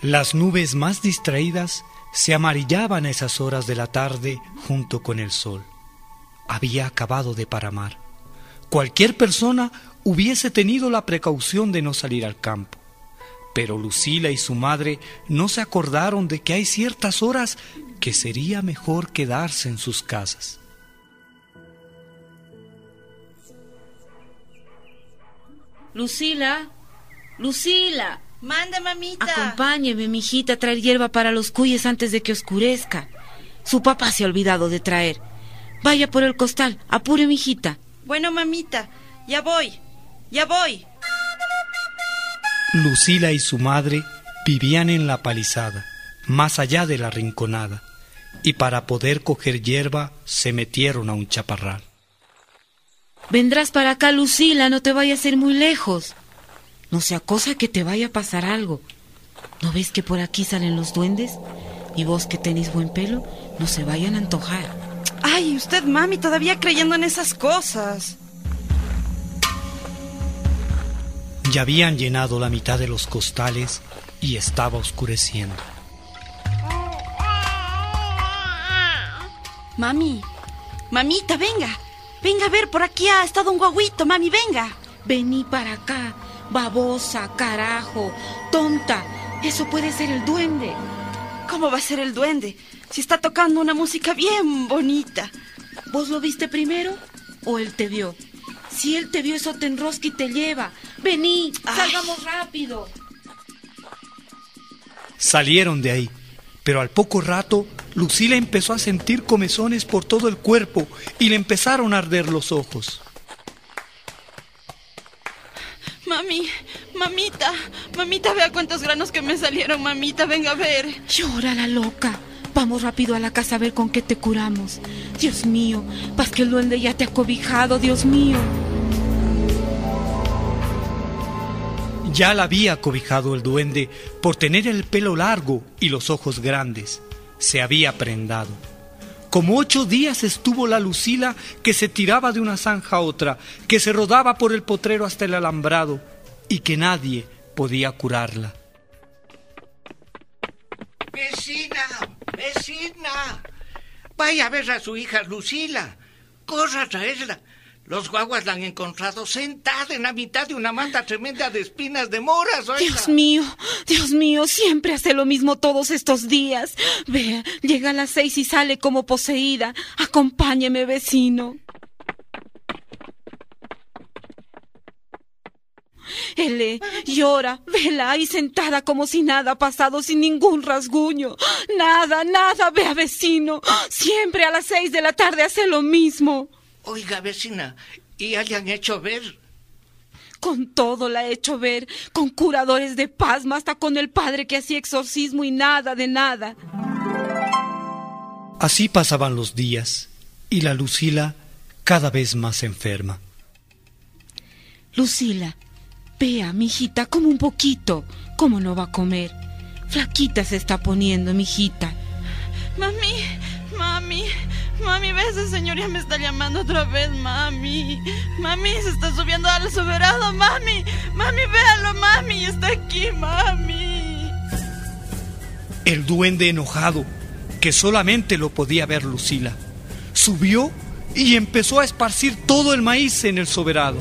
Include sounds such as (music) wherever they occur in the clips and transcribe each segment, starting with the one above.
Las nubes más distraídas se amarillaban a esas horas de la tarde junto con el sol. Había acabado de paramar. Cualquier persona hubiese tenido la precaución de no salir al campo. Pero Lucila y su madre no se acordaron de que hay ciertas horas que sería mejor quedarse en sus casas. Lucila, Lucila. Manda, mamita. Acompáñeme, mijita, a traer hierba para los cuyes antes de que oscurezca. Su papá se ha olvidado de traer. Vaya por el costal, apure, mijita. Bueno, mamita, ya voy, ya voy. Lucila y su madre vivían en la palizada, más allá de la rinconada, y para poder coger hierba se metieron a un chaparral. Vendrás para acá, Lucila, no te vayas a ir muy lejos. No sea cosa que te vaya a pasar algo. ¿No ves que por aquí salen los duendes? Y vos que tenéis buen pelo, no se vayan a antojar. Ay, usted, mami, todavía creyendo en esas cosas. Ya habían llenado la mitad de los costales y estaba oscureciendo. Mami, mamita, venga. Venga a ver, por aquí ha estado un guaguito, mami, venga. Vení para acá, babosa, carajo, tonta. Eso puede ser el duende. ¿Cómo va a ser el duende? Si está tocando una música bien bonita. ¿Vos lo viste primero o él te vio? Si él te vio, eso te enrosca y te lleva. Vení, salgamos rápido. Salieron de ahí, pero al poco rato Lucila empezó a sentir comezones por todo el cuerpo y le empezaron a arder los ojos. Mami, mamita, mamita, vea cuántos granos que me salieron, mamita, venga a ver. Llora la loca. Vamos rápido a la casa a ver con qué te curamos. Dios mío, paz que el duende ya te ha cobijado, Dios mío. Ya la había cobijado el duende por tener el pelo largo y los ojos grandes. Se había prendado. Como ocho días estuvo la Lucila que se tiraba de una zanja a otra, que se rodaba por el potrero hasta el alambrado y que nadie podía curarla. Vecina, vecina, vaya a ver a su hija Lucila. Corra a traerla. Los guaguas la han encontrado sentada en la mitad de una manta tremenda de espinas de moras. oiga. Dios mío, Dios mío, siempre hace lo mismo todos estos días. Vea, llega a las seis y sale como poseída. Acompáñeme, vecino. Ele llora, vela ahí sentada como si nada ha pasado, sin ningún rasguño. Nada, nada, vea vecino. Siempre a las seis de la tarde hace lo mismo. Oiga, vecina, ¿y han hecho ver? Con todo la he hecho ver, con curadores de pasma, hasta con el padre que hacía exorcismo y nada de nada. Así pasaban los días y la Lucila cada vez más enferma. Lucila, vea, mijita, como un poquito. ¿Cómo no va a comer? Flaquita se está poniendo, mijita. Mami, mami, mami, ve ese señor ya me está llamando otra vez, mami. Mami, se está subiendo al soberano, mami. Mami, véalo, mami, está aquí, mami. El duende enojado, que solamente lo podía ver Lucila, subió y empezó a esparcir todo el maíz en el soberano.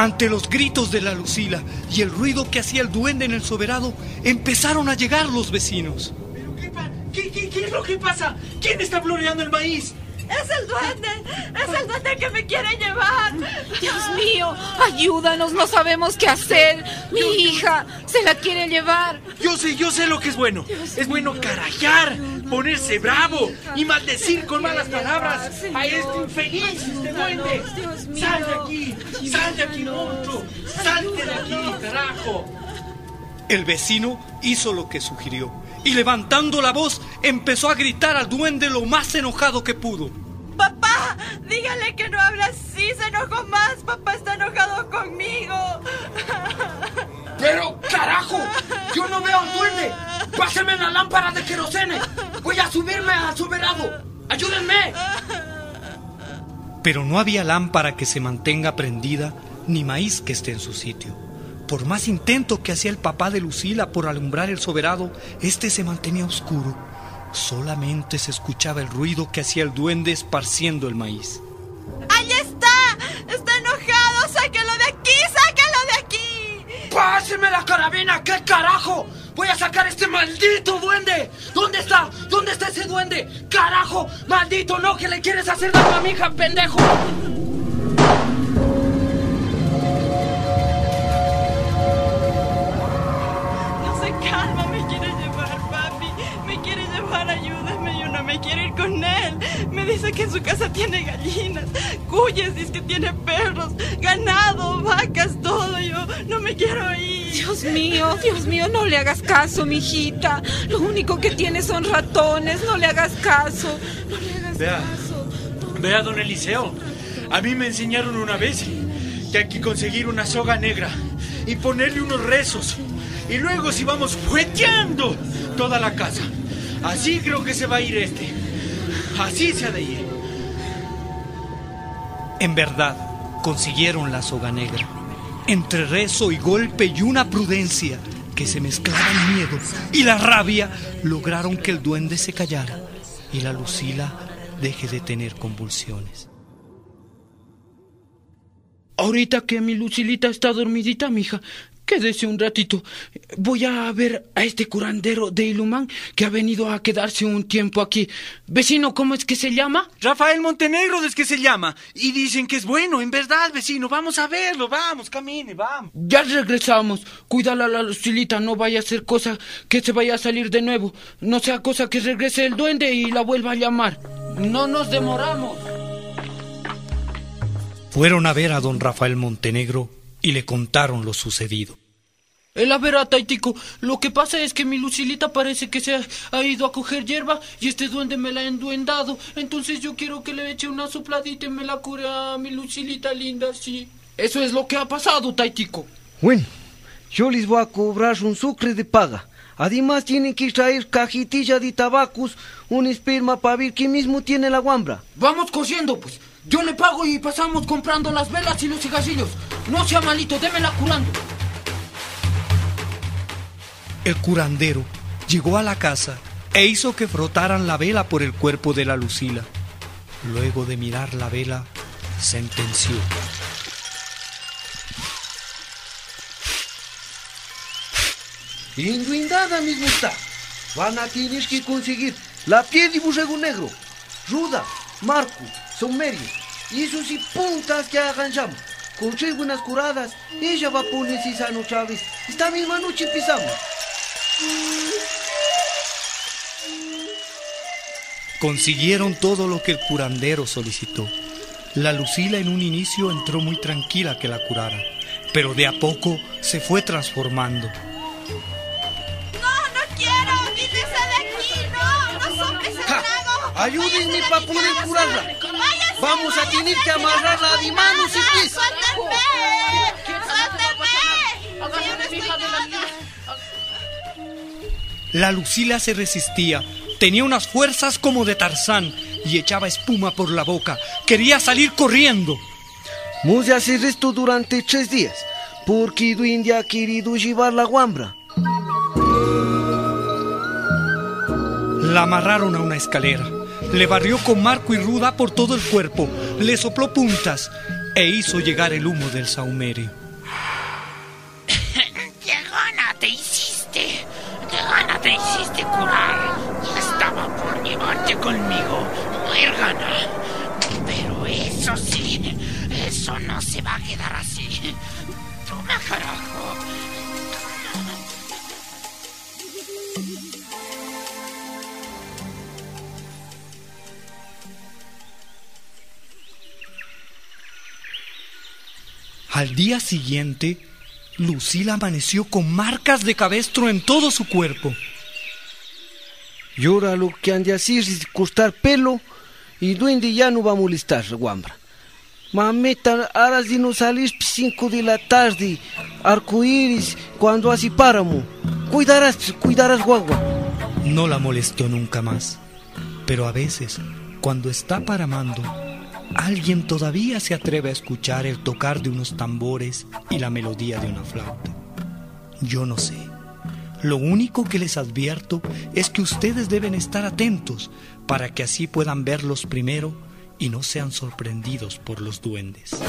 Ante los gritos de la Lucila y el ruido que hacía el duende en el soberano, empezaron a llegar los vecinos. ¿Pero qué, qué, qué- qué es lo que pasa? ¿Quién está floreando el maíz? Es el duende, es el duende que me quiere llevar. Dios mío, ayúdanos, no sabemos qué hacer. Mi hija se la quiere llevar. Yo sé, yo sé lo que es bueno. es bueno carajar, ponerse bravo y maldecir con malas palabras a este infeliz, este duende. Dios mío. Sal de aquí, sal de aquí, monstruo. Salte de aquí, carajo. El vecino hizo lo que sugirió y levantando la voz empezó a gritar al duende lo más enojado que pudo. Papá, dígale que no habla así, se enojó más. Papá está enojado conmigo. Pero, carajo, yo no veo al duende. Páseme la lámpara de querosene. Voy a subirme al soberano. ¡Ayúdenme! Pero no había lámpara que se mantenga prendida ni maíz que esté en su sitio. Por más intento que hacía el papá de Lucila por alumbrar el soberado, este se mantenía oscuro. Solamente se escuchaba el ruido que hacía el duende esparciendo el maíz. ¡Ahí está! ¡Está enojado! ¡Sáquelo de aquí! ¡Sáquelo de aquí! ¡Páseme la carabina! ¿Qué carajo? ¡Voy a sacar a este maldito duende! ¿Dónde está? ¿Dónde está ese duende? ¡Carajo! ¡Maldito no! ¿Que le quieres hacer daño a mi hija, pendejo? Me quiero ir con él. Me dice que en su casa tiene gallinas, cuyes, dice que tiene perros, ganado, vacas, todo. Yo no me quiero ir. Dios mío, Dios mío, no le hagas caso, mijita. Lo único que tiene son ratones. No le hagas caso. No le hagas Vea. caso. Vea, don Eliseo. A mí me enseñaron una vez que hay que conseguir una soga negra y ponerle unos rezos. Y luego si vamos fueteando toda la casa. Así creo que se va a ir este. Así se ha de ir. En verdad, consiguieron la soga negra. Entre rezo y golpe y una prudencia que se mezclaba el miedo y la rabia, lograron que el duende se callara y la Lucila deje de tener convulsiones. Ahorita que mi Lucilita está dormidita, mija, quédese un ratito. Voy a ver a este curandero de Ilumán que ha venido a quedarse un tiempo aquí. Vecino, ¿cómo es que se llama? Rafael Montenegro es que se llama. Y dicen que es bueno, en verdad, vecino. Vamos a verlo, vamos, camine, vamos. Ya regresamos. Cuídala a la Lucilita, no vaya a ser cosa que se vaya a salir de nuevo. No sea cosa que regrese el duende y la vuelva a llamar. No nos demoramos. Fueron a ver a don Rafael Montenegro y le contaron lo sucedido. El a ver a Taitico, lo que pasa es que mi Lucilita parece que se ha, ha ido a coger hierba y este duende me la ha enduendado. Entonces yo quiero que le eche una sopladita y me la cure a mi Lucilita linda, sí. Eso es lo que ha pasado, Taitico. Bueno, yo les voy a cobrar un sucre de paga. Además tienen que traer cajetilla de tabacos, un esperma para ver quién mismo tiene la guambra. Vamos cosiendo, pues. Yo le pago y pasamos comprando las velas y los cigarrillos. No sea malito, démela curando. El curandero llegó a la casa e hizo que frotaran la vela por el cuerpo de la Lucila. Luego de mirar la vela, sentenció. Enduendada mismo está. Van a tener que conseguir la piel de borrego negro, ruda, marco, saumerio, y eso sí puntas que arranjamos. Con tres buenas curadas, ella va a ponerse sana otra vez. Esta misma noche empezamos. Consiguieron todo lo que el curandero solicitó. La Lucila en un inicio entró muy tranquila que la curara, pero de a poco se fue transformando. Ayúdenme ¡Váyase pa' de mi poder curarla. ¡Váyase, Vamos a tener que amarrarla de manos y pies. La Lucila se resistía, tenía unas fuerzas como de Tarzán y echaba espuma por la boca. Quería salir corriendo. A hacer esto durante tres días, porque Duende ha querido llevar la guambra. La amarraron a una escalera, le barrió con marco y ruda por todo el cuerpo, le sopló puntas e hizo llegar el humo del saumerio. (laughs) ¡Qué gana te hiciste! ¡Qué gana te hiciste curar! Estaba por llevarte conmigo, mujer gana. Pero eso sí, eso no se va a quedar así. Toma, carajo. Al día siguiente, Lucila amaneció con marcas de cabestro en todo su cuerpo. Y ahora lo que han de hacer es cortar pelo y Duende ya no va a molestar, guambra. Mameta, ahora si no salís 5 de la tarde, arcoíris, cuando así páramo. Cuidarás, cuidarás guagua. No la molestó nunca más, pero a veces, cuando está paramando, alguien todavía se atreve a escuchar el tocar de unos tambores y la melodía de una flauta. Yo no sé. Lo único que les advierto es que ustedes deben estar atentos para que así puedan verlos primero y no sean sorprendidos por los duendes.